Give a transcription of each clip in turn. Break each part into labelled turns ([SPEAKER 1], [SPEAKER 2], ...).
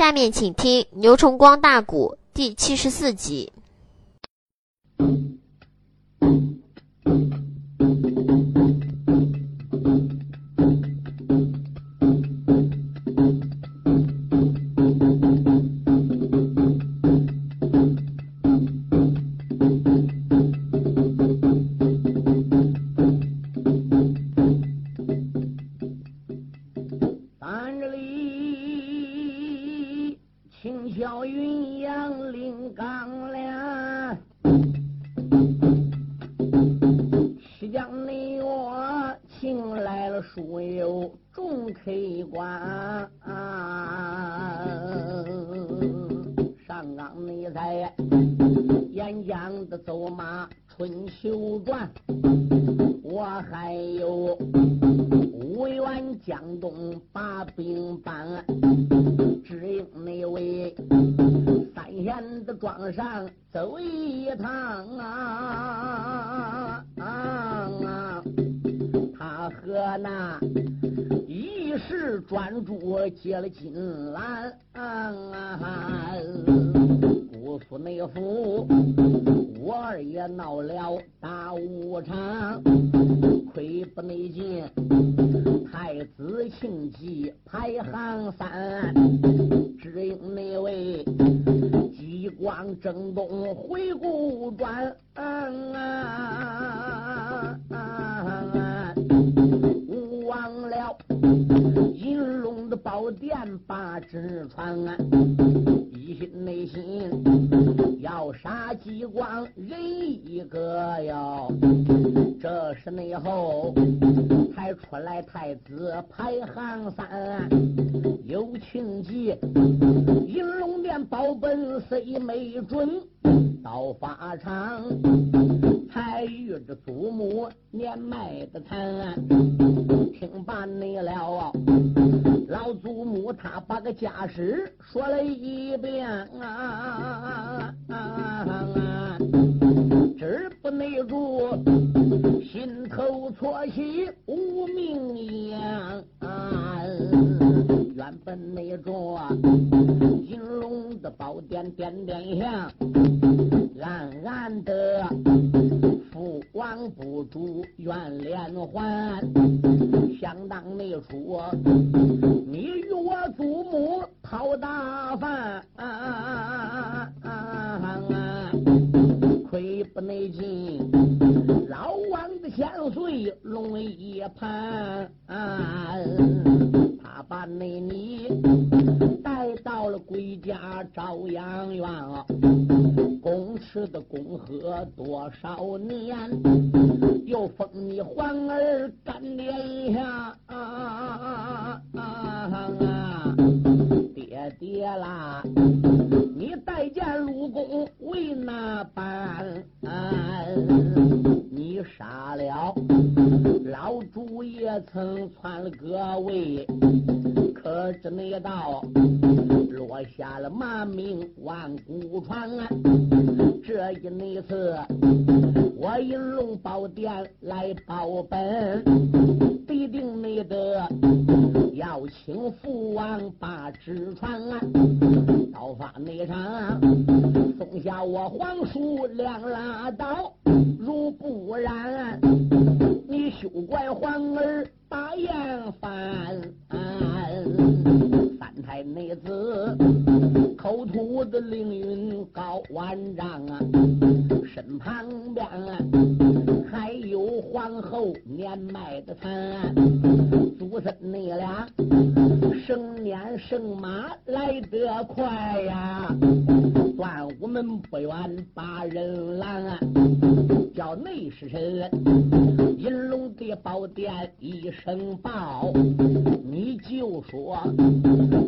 [SPEAKER 1] 下面请听牛重光大鼓第七十四集。
[SPEAKER 2] 金兰，姑苏内府，我二爷闹了大无常，亏不内进，太子亲起排行三，只因那位激光正东回顾转。八直传，一心内心要杀鸡光人一个哟，这是内后才出来太子排行三，有情忌银龙面保本虽没准，刀法长。才遇着祖母年迈的残，听罢你了，老祖母他把个家史说了一遍啊，啊啊不内住，心口错喜无名言。啊啊原本那座金龙的宝殿，点点香，暗暗的父王不住怨连环。想当那出，你与我祖母讨大饭，亏不内尽，老王的千岁龙一盘。那你带到了归家朝阳院，公吃的共喝多少年，又封你环儿干爹呀！爹爹啦！你待见鲁公为哪般？你杀了老朱也曾篡了各位，可知那道落下了骂名万古传。这一那次我引龙宝殿来报本，必定没得。要请父王把纸船啊到法内上送下我皇叔两拉刀如不然你休怪皇儿把眼翻三太内子口吐的凌云高万丈啊身旁边啊还有皇后年迈的他分你俩圣年圣马来得快呀，端午门不远把人拦，叫内侍人，银龙的宝殿一声报，你就说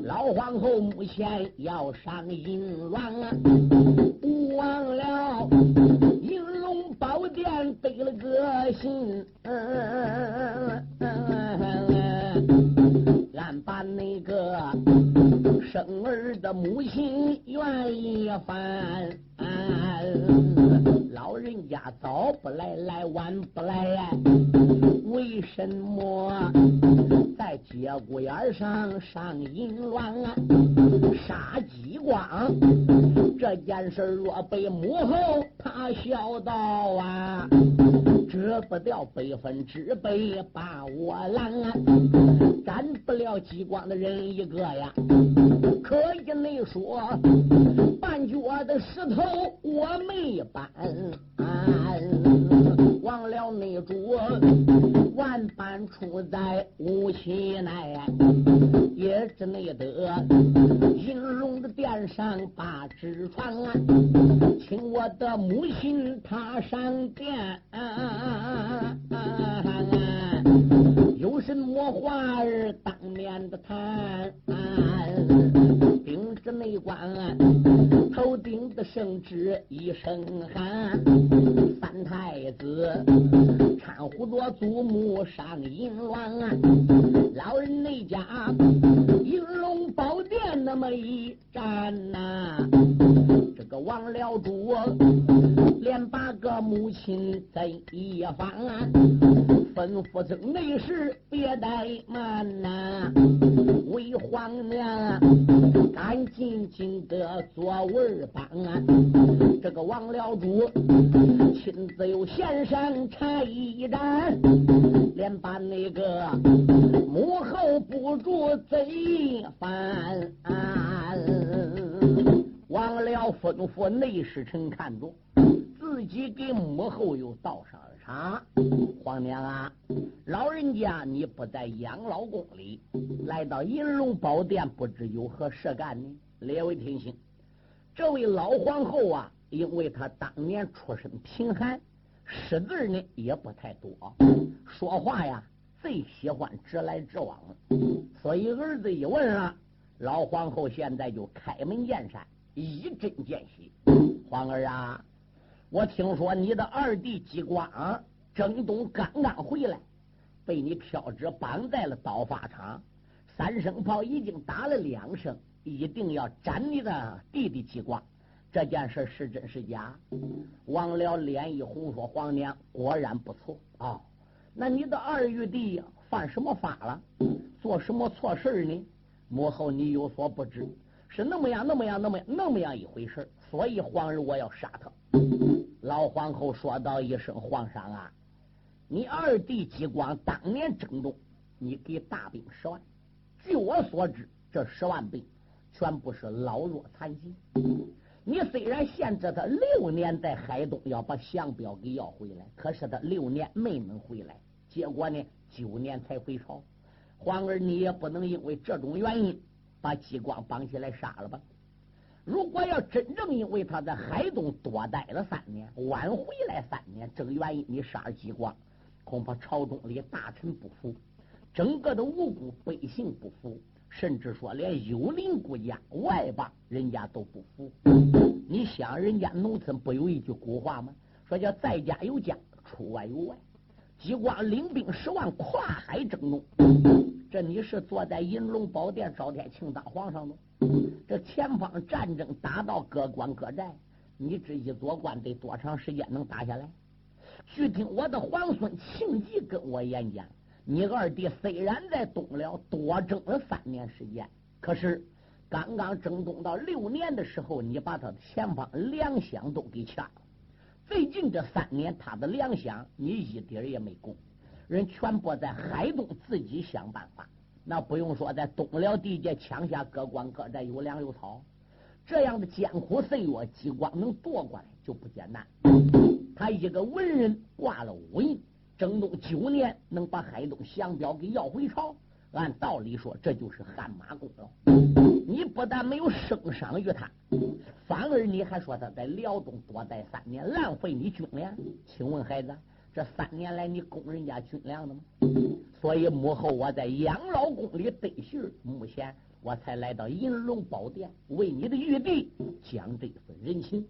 [SPEAKER 2] 老皇后目前要上银銮，不忘了银龙宝殿得了个信。把那个生儿的母亲愿意翻、老人家早不来，来晚不来，为什么在节骨眼上上淫乱、啊，杀鸡光？这件事若被母后他晓得啊。折不掉百分之百把我拦，斩不了激光的人一个呀。可以你说，半脚的石头我没搬。忘了内主，万般出在无期内，也只内得银龙的殿上把纸传，请我的母亲她上殿，有什么话儿当面的谈。这内官头顶的圣旨一声喊，三太子搀扶着祖母上银銮，老人内家银龙宝殿那么一站呐，这个王辽主连八个母亲在一方，吩咐这内侍别怠慢呐，为皇娘赶。紧紧的坐位帮啊！这个王僚主亲自又献上茶一盏，连把那个母后捕住贼烦。王辽吩咐内侍臣看着，自己给母后又倒上了茶。皇娘啊，老人家你不在养老宫里，来到银龙宝殿，不知有何事干呢？列位听清，这位老皇后啊，因为她当年出身贫寒，识字呢也不太多，说话呀最喜欢直来直往，所以儿子一问啊，老皇后现在就开门见山，一针见血。皇儿啊，我听说你的二弟姬光征东刚刚回来，被你飘着绑在了刀法场，三声炮已经打了两声。一定要斩你的弟弟激光，这件事是真是假？王辽脸一红，说：“皇娘果然不错啊。那你的二玉弟犯什么法了？做什么错事呢？母后你有所不知，是那么样，那么样，那么样那么样一回事。所以皇儿我要杀他。”老皇后说道一声：“皇上啊，你二弟激光当年征东，你给大兵十万。据我所知，这十万兵。”全部是老弱残疾。你虽然限制他六年在海东要把降表给要回来，可是他六年没能回来，结果呢九年才回朝。皇儿，你也不能因为这种原因把激光绑起来杀了吧？如果要真正因为他在海东多待了三年，晚回来三年，这个原因你杀了激光，恐怕朝中里大臣不服，整个的无辜百姓不服。甚至说，连幽灵国家、外邦人家都不服。你想，人家农村不有一句古话吗？说叫“在家有家，出外有外”。激光领兵十万，跨海征东。这你是坐在银龙宝殿，赵天庆当皇上吗？这前方战争打到各关各寨，你这一做官得多长时间能打下来？据听我的皇孙庆忌跟我演讲。你二弟虽然在东辽多征了三年时间，可是刚刚征东到六年的时候，你把他的前方粮饷都给掐了。最近这三年，他的粮饷你一点也没供，人全部在海东自己想办法。那不用说，在东辽地界抢下各关各寨有粮有草，这样的艰苦岁月，激光能夺过来就不简单。他一个文人挂了五印。征东九年能把海东降表给要回朝，按道理说这就是汗马功劳。你不但没有升赏于他，反而你还说他在辽东多待三年，浪费你军粮。请问孩子，这三年来你供人家军粮的吗？所以母后我在养老宫里得信，目前我才来到银龙宝殿，为你的玉帝讲这份人情。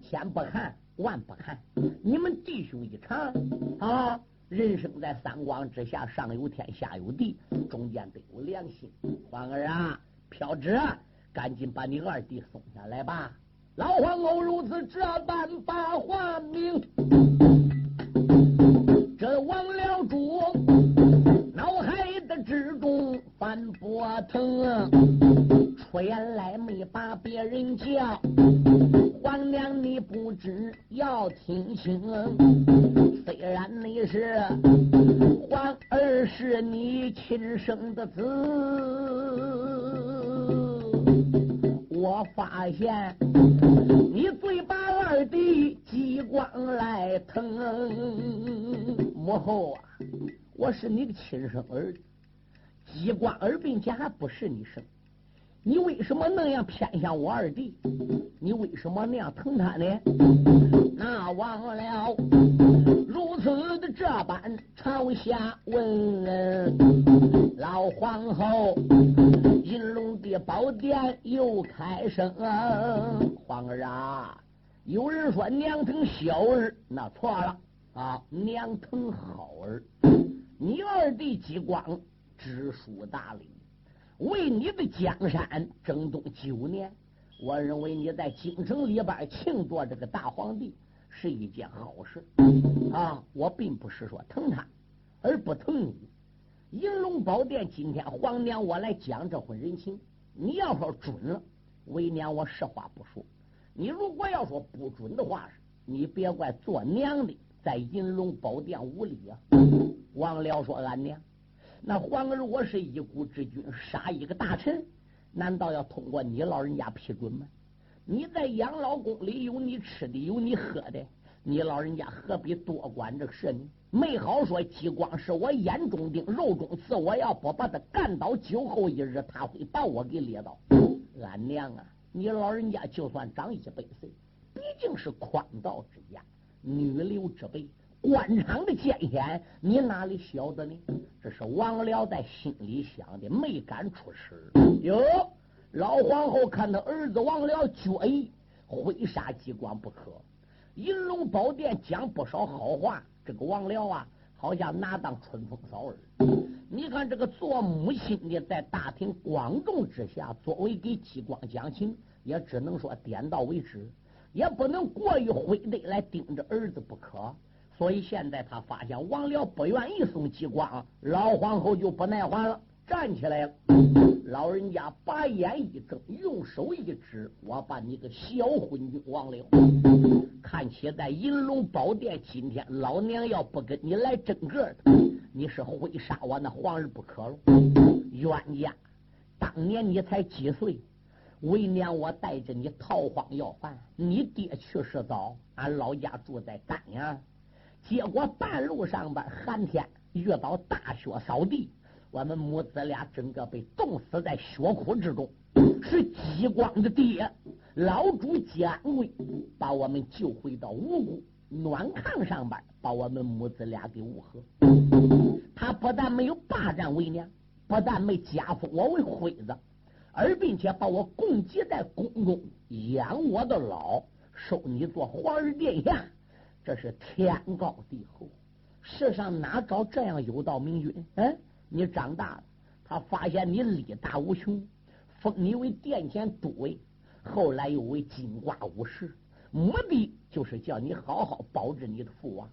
[SPEAKER 2] 千不看，万不看，你们弟兄一场啊！人生在三光之下，上有天，下有地，中间得有良心。皇儿啊，飘纸，赶紧把你二弟送下来吧。老皇后如此这般把话明，这忘了主脑海的之中翻波腾。出言来没把别人叫，皇娘你不知要听清，虽然你是皇儿是你亲生的子，我发现你最把二弟机关来疼，母后啊，我是你的亲生儿子。激光耳并且还不是你生，你为什么那样偏向我二弟？你为什么那样疼他呢？那忘了如此的这般朝下问，老皇后金龙的宝殿又开声：皇儿啊，有人说娘疼小儿，那错了啊，娘疼好儿。你二弟激光。知书达理，为你的江山争东九年。我认为你在京城里边庆祝这个大皇帝是一件好事啊！我并不是说疼他而不疼你。银龙宝殿今天皇娘我来讲这份人情，你要说准了，为娘我实话不说；你如果要说不准的话，你别怪做娘的在银龙宝殿无礼啊！王辽说：“俺娘。”那皇儿，我是一国之君，杀一个大臣，难道要通过你老人家批准吗？你在养老宫里有你吃的，有你喝的，你老人家何必多管这事呢？没好说，激光是我眼中钉，肉中刺，我要不把他干倒，酒后一日他会把我给列倒。俺娘啊，你老人家就算长一百岁，毕竟是宽道之家，女流之辈。官场的艰险，你哪里晓得呢？这是王辽在心里想的，没敢出声。哟，老皇后看他儿子王辽决意挥杀激光不可，银龙宝殿讲不少好话。这个王辽啊，好像拿当春风扫耳。你看这个做母亲的，在大庭广众之下，作为给激光讲情，也只能说点到为止，也不能过于灰的来盯着儿子不可。所以现在他发现王辽不愿意送激光，老皇后就不耐烦了，站起来了。老人家把眼一睁，用手一指：“我把你个小昏君王辽，看起在银龙宝殿，今天老娘要不跟你来争个的，你是会杀我那皇儿不可了。冤家，当年你才几岁？为娘我带着你逃荒要饭，你爹去世早，俺老家住在丹阳。”结果半路上边寒天遇到大雪扫地，我们母子俩整个被冻死在雪窟之中。是激光的爹老主吉安贵把我们救回到无辜暖炕上边，把我们母子俩给物合。他不但没有霸占为娘，不但没加封我为辉子，而并且把我供给在宫中养我的老，收你做皇儿殿下。这是天高地厚，世上哪找这样有道明君？嗯，你长大了，他发现你力大无穷，封你为殿前都尉，后来又为金瓜武士，目的就是叫你好好保着你的父王。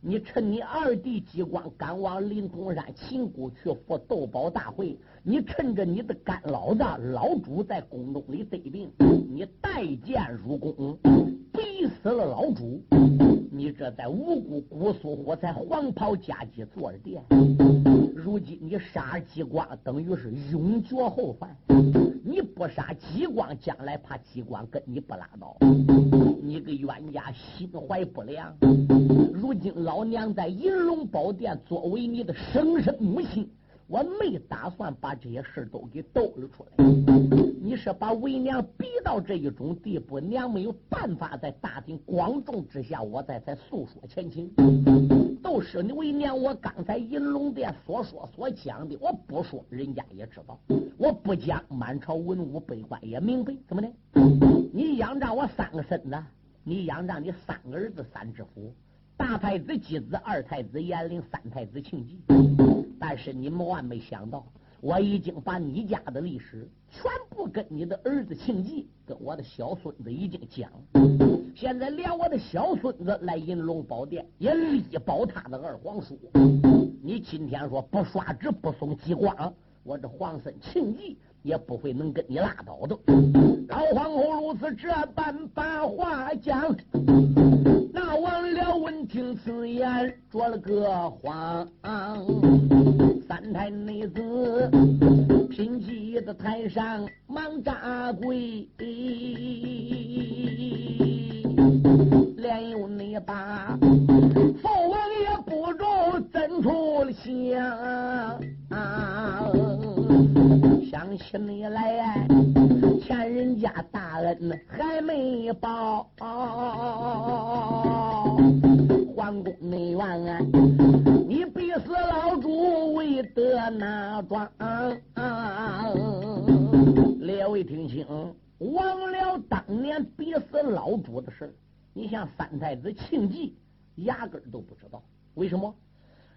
[SPEAKER 2] 你趁你二弟机关赶往临潼山秦谷去赴斗宝大会，你趁着你的干老子老主在宫中里得病，你带剑入宫，逼死了老主。你这在无辜姑苏火才黄袍加急坐着殿，如今你杀激光，等于是永绝后患。你不杀激光，将来怕激光跟你不拉倒。你个冤家心怀不良。如今老娘在银龙宝殿作为你的生身母亲。我没打算把这些事都给抖了出来。你是把为娘逼到这一种地步，娘没有办法在大庭广众之下，我再才诉说前情。就是你为娘，我刚才银龙殿所说所讲的，我不说，人家也知道；我不讲，满朝文武百官也明白。怎么的？你仰仗我三个孙子，你仰仗你三个儿子三知府。大太子姬子，二太子严陵，三太子庆忌。但是你们万没想到，我已经把你家的历史全部跟你的儿子庆忌，跟我的小孙子已经讲。现在连我的小孙子来银龙宝殿，也力保他的二皇叔。你今天说不刷纸不送激光，我这皇孙庆忌也不会能跟你拉倒的。老皇后如此这般把话讲，那王僚闻听此言，着了个慌。三太内子拼气的台上忙扎跪，连有你把父王也不中，怎出了想？想起你来，欠人家大恩还没报，皇宫内院，你逼死老主为得那桩？列位听清，忘了当年逼死老主的事你像三太子庆忌，压根都不知道，为什么？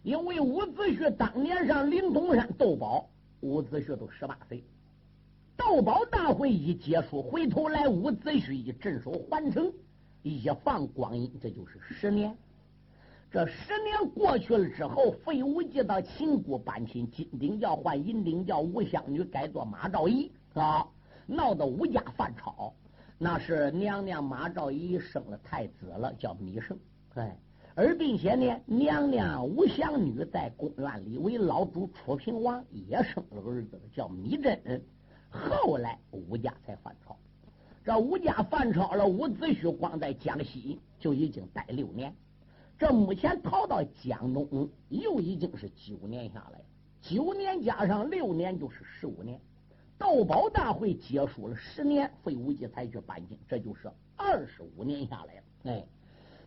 [SPEAKER 2] 因为伍子胥当年上灵通山斗宝。伍子胥都十八岁，斗宝大会一结束，回头来伍子胥一镇守环城，一放光阴，这就是十年。这十年过去了之后，费无忌到秦国搬亲，金顶教换银顶教，吴香女改做马兆义啊，闹得吴家犯朝。那是娘娘马昭仪生了太子了，叫芈胜。哎。而并且呢，娘娘吴祥女在宫院里为老主楚平王也生了个儿子，叫芈珍。后来吴家才犯朝。这吴家犯朝了，伍子胥光在江西就已经待六年。这目前逃到江东，又已经是九年下来。九年加上六年就是十五年。斗宝大会结束了十年，费无忌才去搬京，这就是二十五年下来了。哎。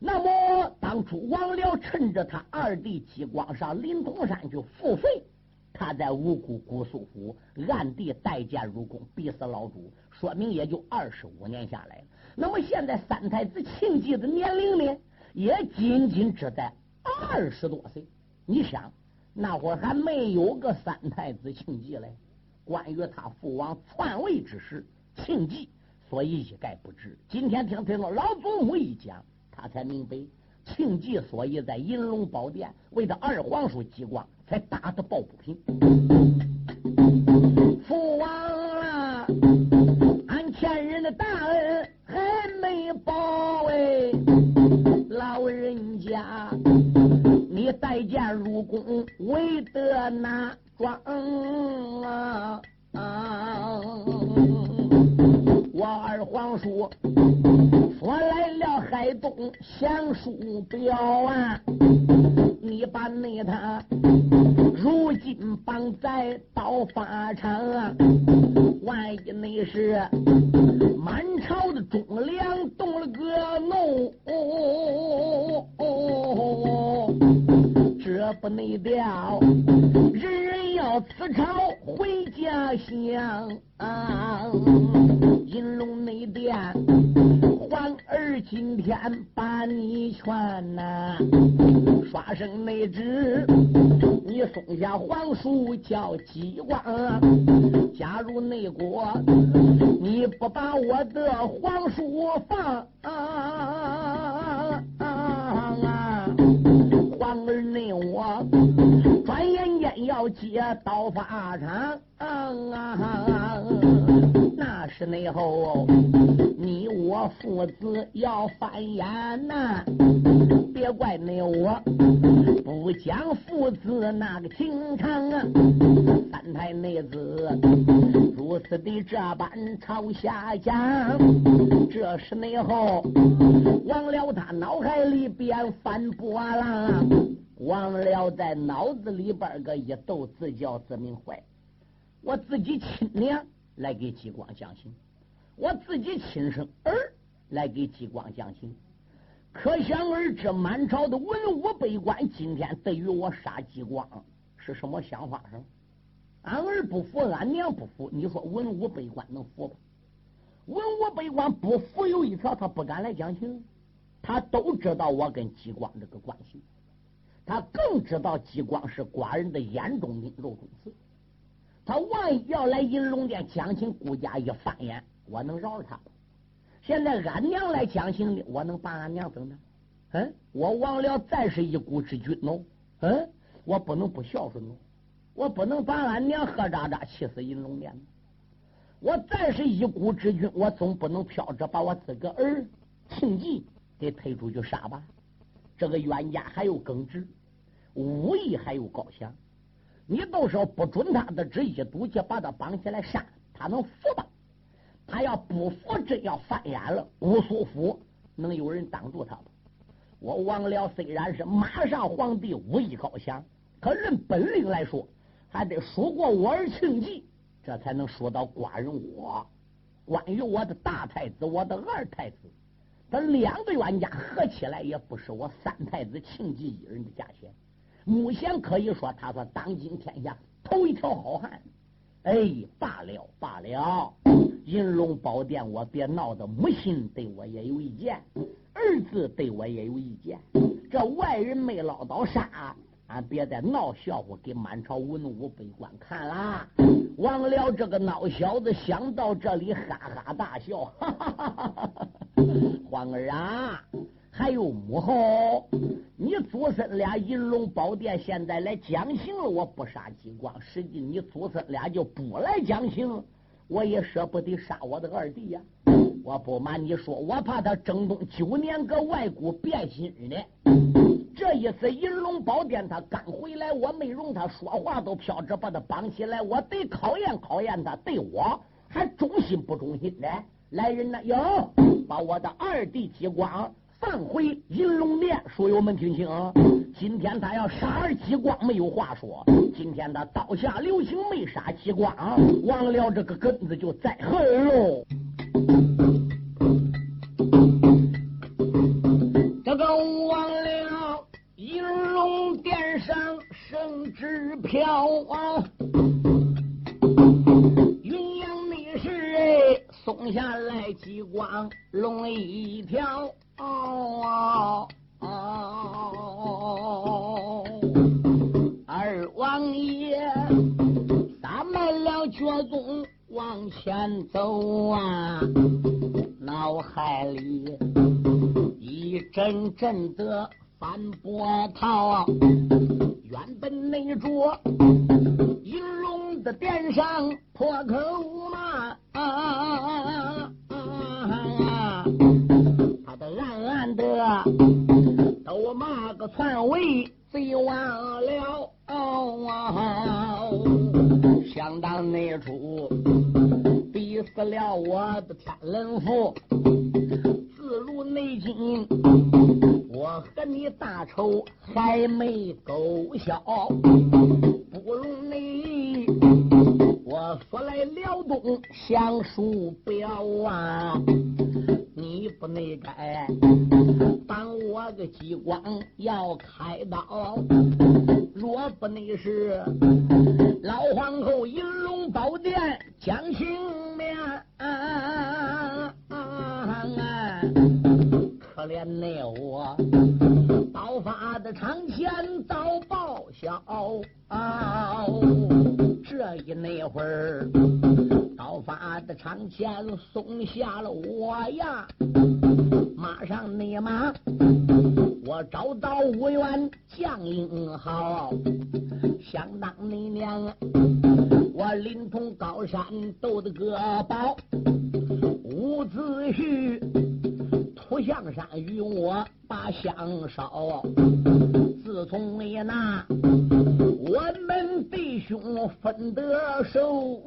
[SPEAKER 2] 那么，当初王僚趁着他二弟姬光上临潼山去付费，他在五谷姑苏府暗地带剑入宫，逼死老主，说明也就二十五年下来了。那么现在三太子庆忌的年龄呢，也仅仅只在二十多岁。你想，那会儿还没有个三太子庆忌嘞。关于他父王篡位之事，庆忌所以一概不知。今天听听了老祖母一讲。他才明白，庆忌所以在银龙宝殿为他二皇叔激光，才打的抱不平。父王啊，俺欠人的大恩还没报哎，老人家，你带剑入宫为得哪桩啊？我二皇叔说来了海东降书表啊，你把那他如今绑在刀法场啊，万一那是满朝的忠良动了个怒，这不内调，人人要辞朝回家乡。金龙内殿，皇儿今天把你劝呐，刷声内旨，你松下皇叔叫姬光，加入内国，你不把我的皇叔放，啊儿内我转眼间要接刀法场。那是内后，你我父子要翻眼呐！别怪内我不讲父子那个情长啊！三太内子如此的这般朝下讲，这是内后忘了他脑海里边翻波浪，忘了在脑子里边个一斗自叫自命坏。我自己亲娘来给激光讲情，我自己亲生儿来给激光讲情，可想而知，满朝的文武百官今天对于我杀激光是什么想法上？俺儿不服，俺娘不服，你说文武百官能服吗？文武百官不服有一条，他不敢来讲情，他都知道我跟激光这个关系，他更知道激光是寡人的眼中钉、肉中刺。他万一要来银龙殿讲情，顾家一翻眼，我能饶了他不？现在俺娘来讲情的，我能把俺娘怎么？嗯，我忘了再是一国之君喽。嗯，我不能不孝顺喽，我不能把俺娘喝渣渣气死银龙殿。我再是一国之君，我总不能飘着把我自个儿庆忌给推出去杀吧？这个冤家还有耿直，武艺还有高强，你到时候不准他的旨意，赌气把他绑起来杀，他能服吧？他要不服，真要翻眼了，乌苏府能有人挡住他吗？我王辽虽然是马上皇帝，武艺高强，可论本领来说，还得输过我儿庆忌，这才能说到寡人我。关于我的大太子，我的二太子，这两个冤家合起来，也不是我三太子庆忌一人的价钱。目前可以说，他说当今天下头一条好汉。哎，罢了罢了，银龙宝殿，我别闹得，母亲对我也有意见，儿子对我也有意见。这外人没捞到啥，俺别再闹笑话给满朝文武百官看了。王辽这个孬小子想到这里，哈哈大笑，哈哈哈哈哈！皇儿啊！还有母后，你祖孙俩银龙宝殿现在来讲情了，我不杀激光，实际你祖孙俩就不来讲情，我也舍不得杀我的二弟呀。我不瞒你说，我怕他征东九年搁外国变心呢。这一次银龙宝殿他刚回来，我没容他说话都飘着，把他绑起来，我得考验考验他，对我还忠心不忠心的。来人呐，哟，把我的二弟激光。放回银龙殿，书友们听清，今天他要杀儿激光，没有话说。今天他刀下留情，没杀激光，忘了这个根子就栽痕喽。阵阵的翻波涛。原本那桌银龙的殿上破口嘛。的都骂个篡位贼忘了，想当那出逼死了我的天人父，内经，我和你大仇还没勾销，不容你我说来辽东相书表啊。你不内该帮我个激光要开刀，若不内是老皇后银龙宝殿讲情面，那我刀法的长前遭报销，这一那会儿。刀法的长剑松下了我呀，马上你马，我找到五员将英豪，想当你娘，我临潼高山斗的个宝，伍子胥。不向山与我把香烧，自从你那我们弟兄分得手，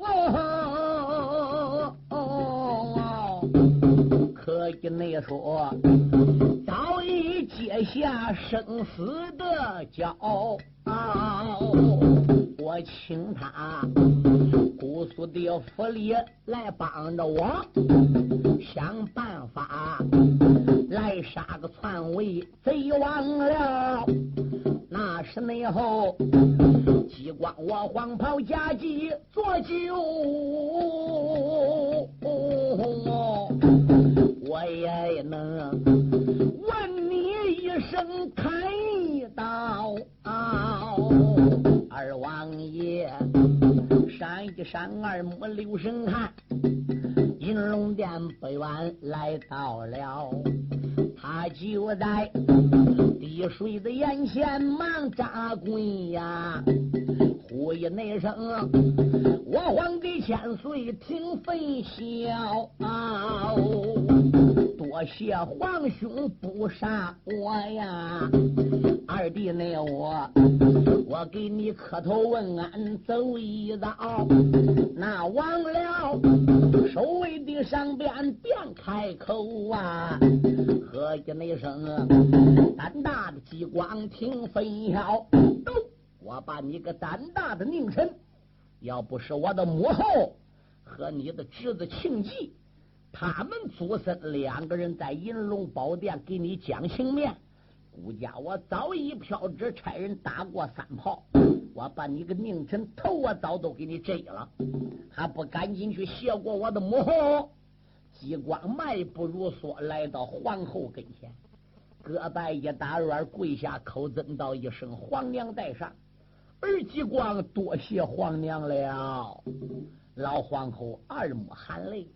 [SPEAKER 2] 可以内说早已结下生死的交。我请他姑苏的府里来帮着我，想办法来杀个篡位贼王了。那是内后激光我黄袍加急做酒，我也能问你一声开刀。二王爷，闪一闪，二目留神看，银龙殿不远来到了，他就在。滴水的眼前忙扎棍呀，呼一那声，我皇帝千岁听分晓。多谢皇兄不杀我呀，二弟那我，我给你磕头问安，走一遭。那忘了，守卫的上边便开口啊，喝一那声，胆大的激光听分晓。都，我把你个胆大的佞臣，要不是我的母后和你的侄子庆忌。他们祖孙两个人在银龙宝殿给你讲情面，顾家我早已飘纸差人打过三炮，我把你个佞臣头我早都给你摘了，还不赶紧去谢过我的母后？激光迈步如梭来到皇后跟前，各拜一打软跪下口尊道一声：“皇娘在上。”儿吉光多谢皇娘了。老皇后二目含泪。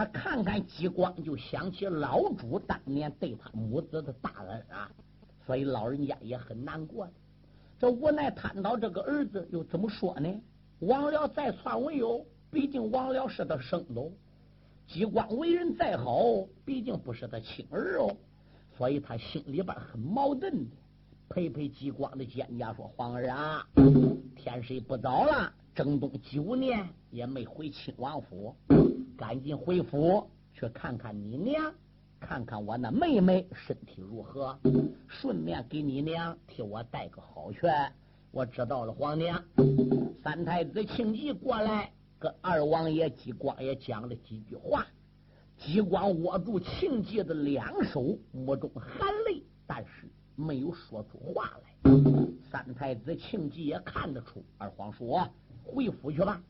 [SPEAKER 2] 他看看激光，就想起老主当年对他母子的大恩啊，所以老人家也很难过。这无奈摊到这个儿子，又怎么说呢？王辽再篡为有，毕竟王辽是他生的；激光为人再好，毕竟不是他亲儿哦。所以他心里边很矛盾的，陪陪激光的肩胛说：“皇儿啊，天色不早了，正东九年也没回亲王府。”赶紧回府去看看你娘，看看我那妹妹身体如何，顺便给你娘替我带个好劝。我知道了，皇娘。三太子庆忌过来，跟二王爷激光也讲了几句话。激光握住庆忌的两手，目中含泪，但是没有说出话来。三太子庆忌也看得出，二皇叔回府去吧。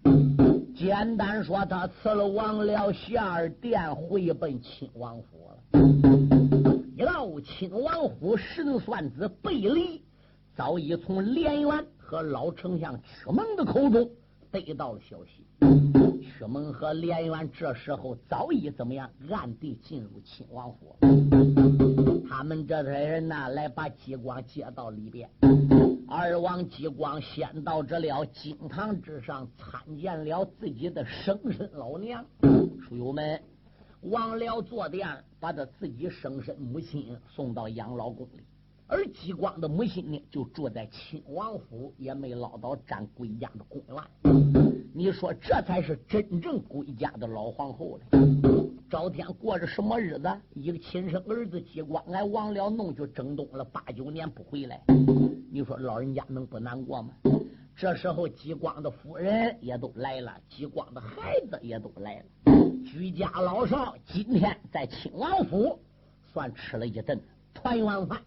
[SPEAKER 2] 简单说，他辞了王僚下二殿，回奔亲王府了。一到亲王府，神算子贝离早已从连元和老丞相屈蒙的口中得到了消息。屈蒙和连元这时候早已怎么样？暗地进入亲王府。他们这些人呐，来把激光接到里边。二王激光先到这了金堂之上，参见了自己的生身老娘。书友们，王僚坐殿，把他自己生身母亲送到养老宫里，而激光的母亲呢，就住在亲王府，也没捞到占归家的公园。你说，这才是真正归家的老皇后了。赵天过着什么日子？一个亲生儿子激光挨王辽弄去征东了八九年不回来，你说老人家能不难过吗？这时候激光的夫人也都来了，激光的孩子也都来了，居家老少今天在亲王府算吃了一顿团圆饭。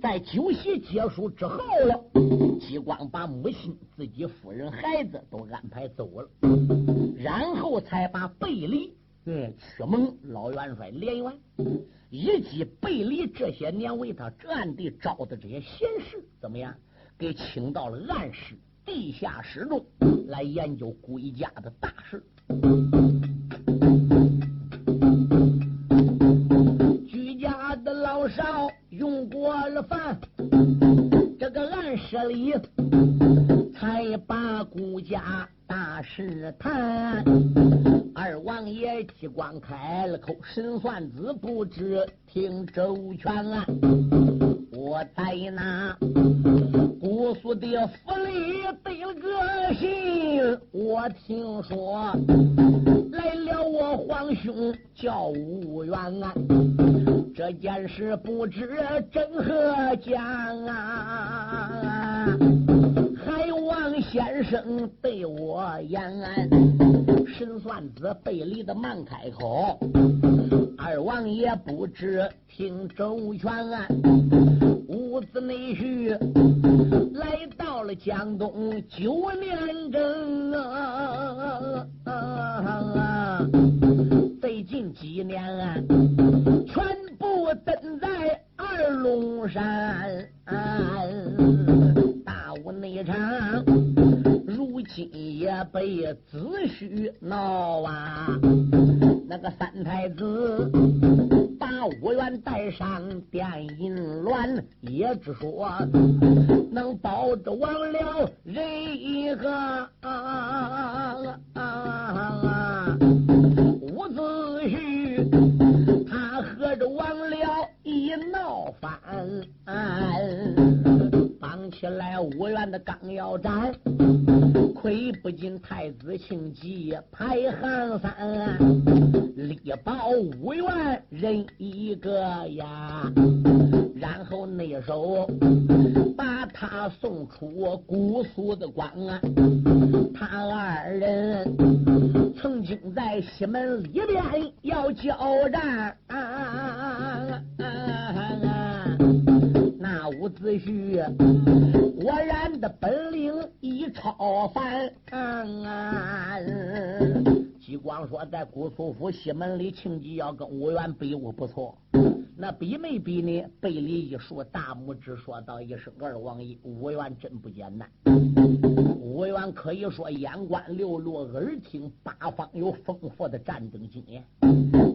[SPEAKER 2] 在酒席结束之后了，激光把母亲、自己夫人、孩子都安排走了，然后才把贝离。嗯，屈蒙老元帅连元，以及贝离这些年为他暗地招的这些贤士，怎么样？给请到了暗室、地下室中来研究归家的大事。居家的老少用过了饭，这个暗室里才把顾家大事谈。二王爷激光开了口，神算子不知听周全啊！我在那姑苏的府里得了个信，我听说来了我皇兄叫吴元啊，这件事不知真何假啊！海王先生对我言。神算子背离的慢开口，二王爷不知听周全啊，五子内婿来到了江东九年整啊，最近几年啊全部登在二龙山，大武内场。如今也被子虚闹啊！那个三太子把五元带上电银銮，也只说能保着王了人一个。刚要斩。亏不进太子庆忌排行三，力保五元人一个呀。然后那手把他送出姑苏的关啊。他二人曾经在西门里边要交战。那伍子胥果然的本领已超凡。激光说，在姑苏府西门里，庆忌要跟吴元比武不错。那比没比呢？背里一竖大拇指，说道一声：“二王爷，吴元真不简单。吴元可以说眼观六路，耳听八方，有丰富的战争经验。”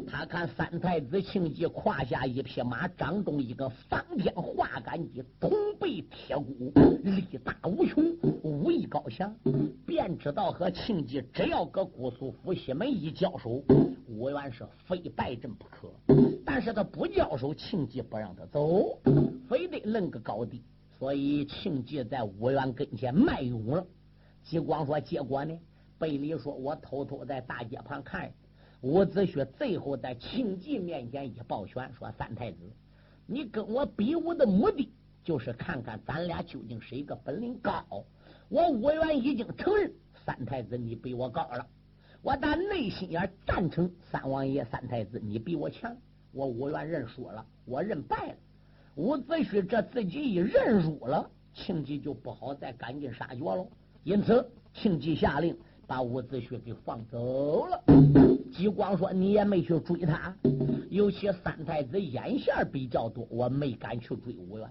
[SPEAKER 2] 他看三太子庆忌胯下一匹马，掌中一个方天画杆戟，铜背铁骨，力大无穷，武艺高强，便知道和庆忌只要搁姑苏府西门一交手，武元是非败阵不可。但是他不交手，庆忌不让他走，非得论个高低。所以庆忌在武元跟前卖勇了。吉光说：“结果呢？”贝里说：“我偷偷在大街旁看。”伍子胥最后在庆忌面前一抱拳，说：“三太子，你跟我比武的目的，就是看看咱俩究竟谁个本领高。我武元已经承认，三太子你比我高了。我打内心也赞成三王爷、三太子你比我强。我武元认输了，我认败了。伍子胥这自己一认输了，庆忌就不好再赶尽杀绝了。因此，庆忌下令。”把伍子胥给放走了。吉光说：“你也没去追他，尤其三太子眼线比较多，我没敢去追五元。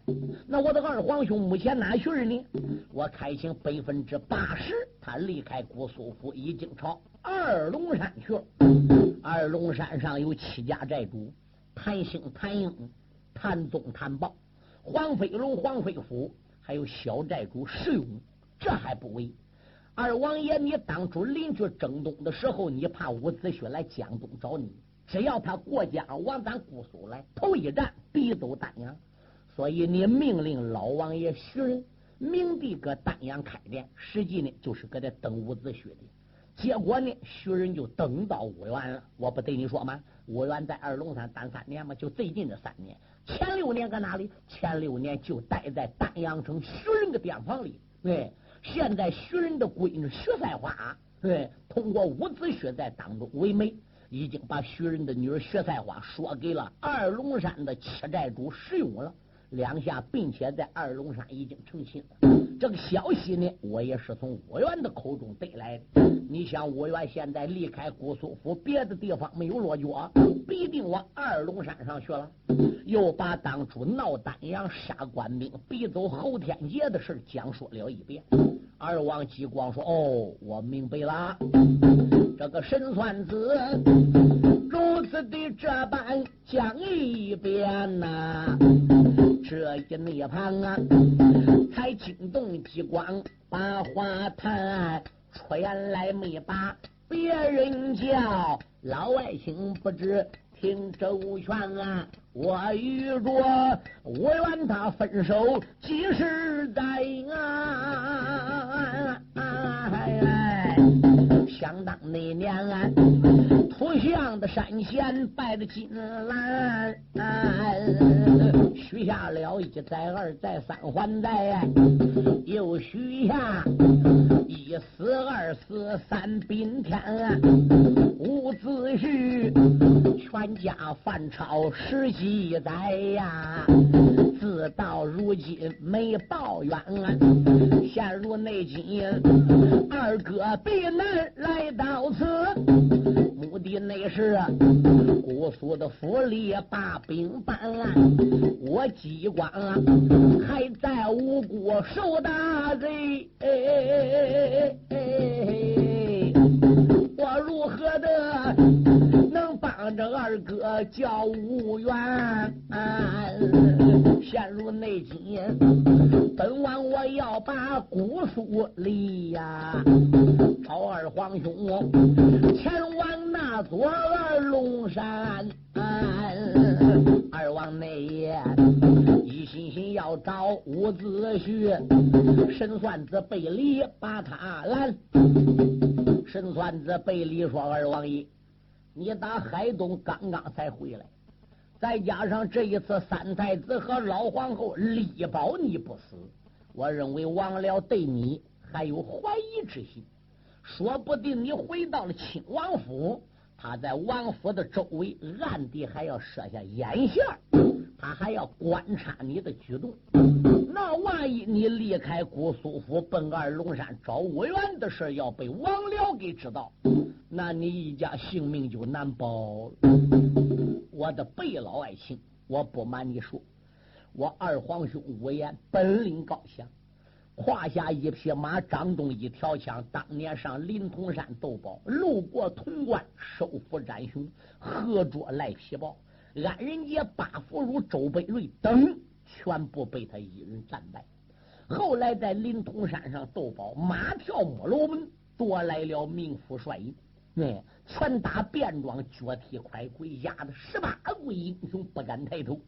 [SPEAKER 2] 那我的二皇兄目前哪去呢？我开请百分之八十，他离开姑苏府，已经朝二龙山去了。二龙山上有七家寨主：谭兴、谭英、谭宗、谭豹、黄飞龙、黄飞虎，还有小寨主石勇。这还不为。”二王爷，你当初临去征东的时候，你怕伍子胥来江东找你，只要他过江往咱姑苏来，头一站必走丹阳，所以你命令老王爷徐仁明地搁丹阳开店，实际呢就是搁这等伍子胥的。结果呢，徐仁就等到五元了。我不对你说吗？五元在二龙山待三年嘛，就最近这三年，前六年搁哪里？前六年就待在丹阳城徐仁的店房里，对。现在徐仁的闺女徐赛花，对，通过伍子胥在当中为媒，已经把徐仁的女儿徐赛花说给了二龙山的七寨主石勇了。两下并且在二龙山已经成亲了。这个消息呢，我也是从武元的口中得来的。你想，武元现在离开姑苏府，别的地方没有落脚，必定往二龙山上去了。又把当初闹丹阳杀官兵、逼走侯天杰的事讲述了一遍。二王继光说：“哦，我明白了，这个神算子如此的这般讲一遍呐。”这一内旁啊，才惊动激光把话谈，出言来没把别人叫，老外星不知听周全啊！我与着我愿他分手几时在啊？想当那年啊，图像的山前拜的金兰，许下了一再二再三还债，又许下一死二死三宾天，伍子胥全家反超十几载呀，自到如今没报冤，陷入内境，二哥避难。来到此，目的那是姑苏的府里把兵办，我机关还在无辜受大罪，哎哎哎我如何的能帮这二哥叫吴元，陷入内奸。本王我要把姑苏离呀，找二皇兄前往那座二龙山。二王内爷一心心要找伍子胥，神算子背离把他拦。神算子背离说：“二王爷。”你打海东刚刚才回来，再加上这一次三太子和老皇后力保你不死，我认为王僚对你还有怀疑之心，说不定你回到了亲王府，他在王府的周围暗地还要设下眼线，他还要观察你的举动。那万一你离开姑苏府奔二龙山找吴元的事要被王辽给知道。那你一家性命就难保了，我的贝老爱卿，我不瞒你说，我二皇兄吴言本领高强，胯下一匹马，掌中一条枪，当年上临潼山斗宝，路过潼关，收服展雄，合捉赖皮豹，安仁杰、八福如、周北瑞等，全部被他一人战败。后来在临潼山上斗宝，马跳摩罗门，夺来了名副帅印。那，拳打便装，脚踢快鬼，压的十八位英雄不敢抬头。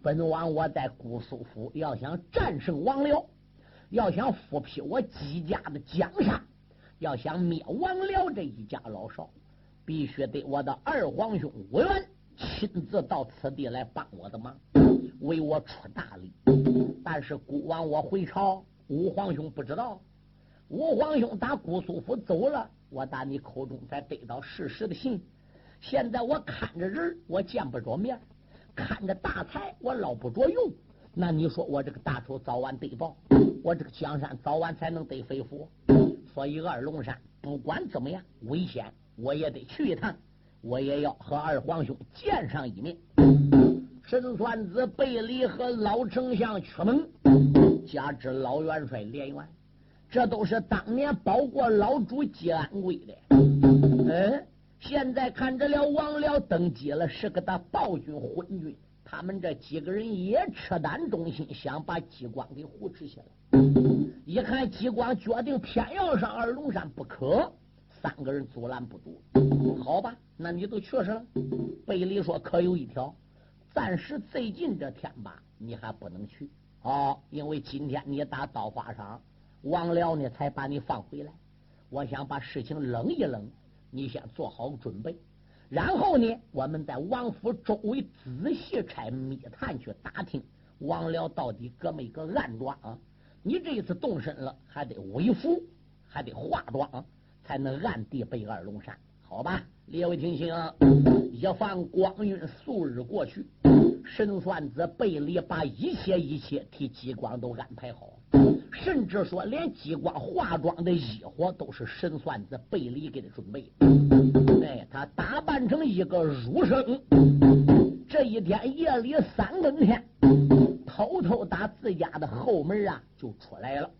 [SPEAKER 2] 本王我在姑苏府，要想战胜王辽，要想复辟我姬家的江山，要想灭王辽这一家老少，必须得我的二皇兄吴元亲自到此地来帮我的忙，为我出大力。但是孤王我回朝，五皇兄不知道，五皇兄打姑苏府走了。我打你口中才得到事实的信，现在我看着人，我见不着面；看着大财，我捞不着用。那你说我这个大仇早晚得报，我这个江山早晚才能得恢复。所以二龙山不管怎么样危险，我也得去一趟，我也要和二皇兄见上一面。神算子贝离和老丞相屈蒙，加之老元帅连元。这都是当年保过老主吉安贵的，嗯，现在看着了王辽登基了，是个他暴君昏君，他们这几个人也赤胆忠心，想把激光给扶持起来。一看激光决定偏要上二龙山不可，三个人阻拦不住。好吧，那你都去是了。贝里说：“可有一条，暂时最近这天吧，你还不能去哦，因为今天你打刀花场。”王辽呢，才把你放回来。我想把事情冷一冷，你先做好准备。然后呢，我们在王府周围仔细拆密探去打听王辽到底搁没搁暗桩。你这一次动身了，还得微服，还得化妆，才能暗地背二龙山。好吧，列位听清，一放光晕数日过去，神算子贝里把一切一切替激光都安排好。甚至说，连激光化妆的衣服都是神算子贝里给他准备。哎，他打扮成一个儒生，这一天夜里三更天，偷偷打自家的后门啊就出来了，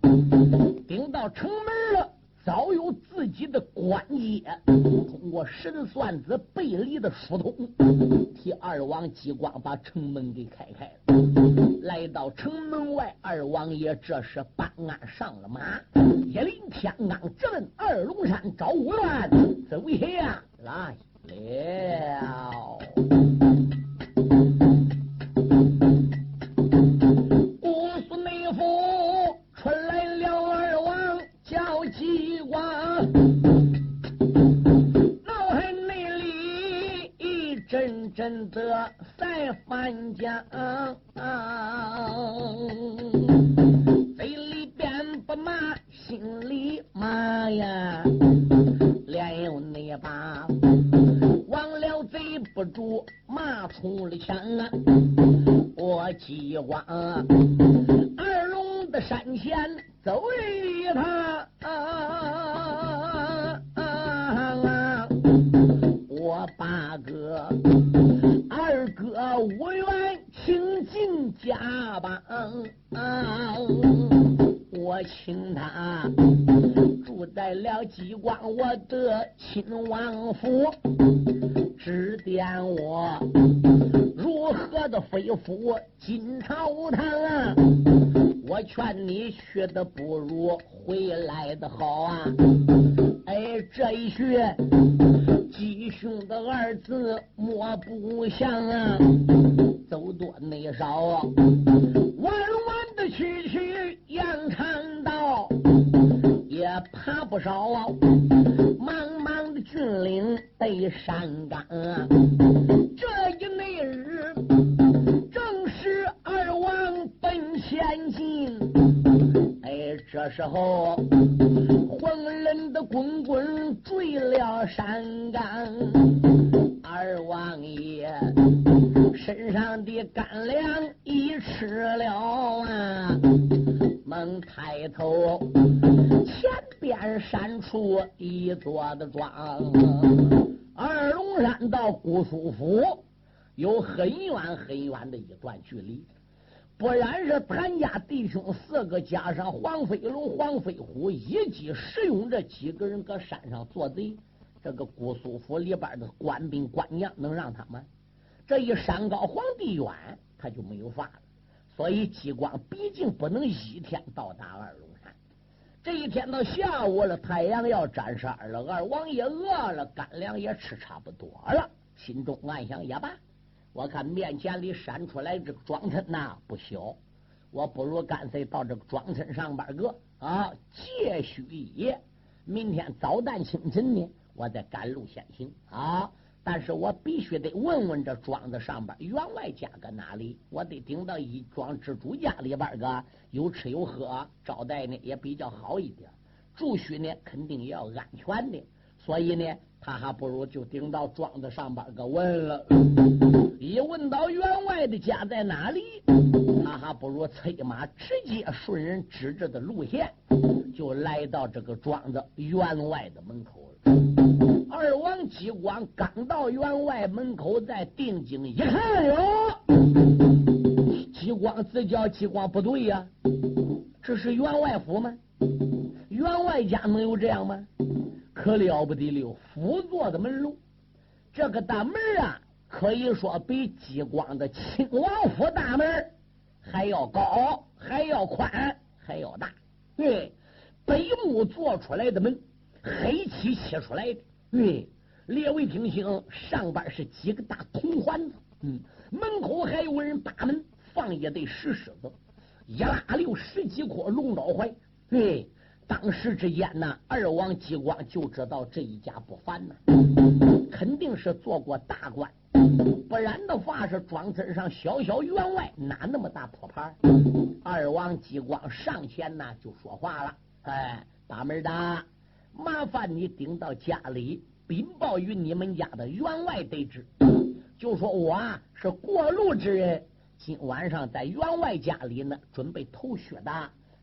[SPEAKER 2] 顶到城门了。早有自己的官阶，通过神算子背离的疏通，替二王激光把城门给开开了。来到城门外，二王爷这时办案上了马，一临天罡直奔二龙山找五元，走下来了。真的赛翻江，嘴里边不骂，心里骂呀，连有那把忘了贼不住，骂出了墙啊！我激光二龙的山前走一趟。二哥无缘，请进家吧。我请他住在了激光我的亲王府，指点我如何的飞赴金朝堂啊？我劝你去的不如回来的好啊！哎，这一学吉凶的二字莫不详啊，走多内少啊，弯弯的曲曲扬长道，也爬不少啊。茫茫的峻岭背山岗，啊这一那日正是二王奔前进。这时候黄人的滚滚坠了山岗，二王爷身上的干粮已吃了啊，猛抬头。前边闪出一座的庄，二龙山到姑苏府有很远很远的一段距离，不然是谭家弟兄四个加上黄飞龙、黄飞虎一起使用这几个人搁山上做贼，这个姑苏府里边的官兵官将能让他们？这一山高皇帝远，他就没有法了。所以激光毕竟不能一天到达二龙山。这一天到下午了，太阳要沾山了，二王爷饿了，干粮也吃差不多了，心中暗想也罢，我看面前里闪出来这个庄村呐不小，我不如干脆到这个庄村上班个。啊，借宿一夜，明天早旦清晨呢，我再赶路先行。啊。但是我必须得问问这庄子上边员外家搁哪里，我得顶到一庄之主家里边个有吃有喝，招待呢也比较好一点，住宿呢肯定也要安全的，所以呢，他还不如就顶到庄子上边个问了。一问到员外的家在哪里，他还不如催马直接顺人指着的路线，就来到这个庄子员外的门口了。二王吉光刚到员外门口，再定睛一看哟，吉光自叫吉光不对呀，这是员外府吗？员外家能有这样吗？可了不得了，辅座的门路，这个大门啊，可以说比激光的亲王府大门还要高，还要宽，还要大。对，北木做出来的门，黑漆漆出来的。对，列位听清，上边是几个大铜环子，嗯，门口还有人把门，放一对石狮子，一拉溜十几颗龙爪槐。对，当时之间呢，二王激光就知道这一家不凡呐，肯定是做过大官，不然的话是庄子上小小员外，哪那么大破牌？二王激光上前呢就说话了，哎，把门的。麻烦你顶到家里禀报于你们家的员外得知，就说我是过路之人，今晚上在员外家里呢，准备投穴的，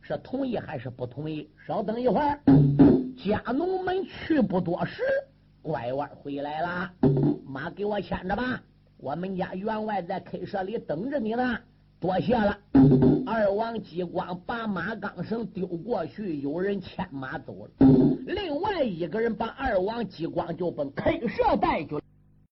[SPEAKER 2] 是同意还是不同意？稍等一会儿，家奴们去不多时，拐弯回来了，马给我牵着吧，我们家员外在 K 社里等着你呢。多谢了，二王激光把马钢绳丢过去，有人牵马走了。另外一个人把二王激光就奔 K 社带去了。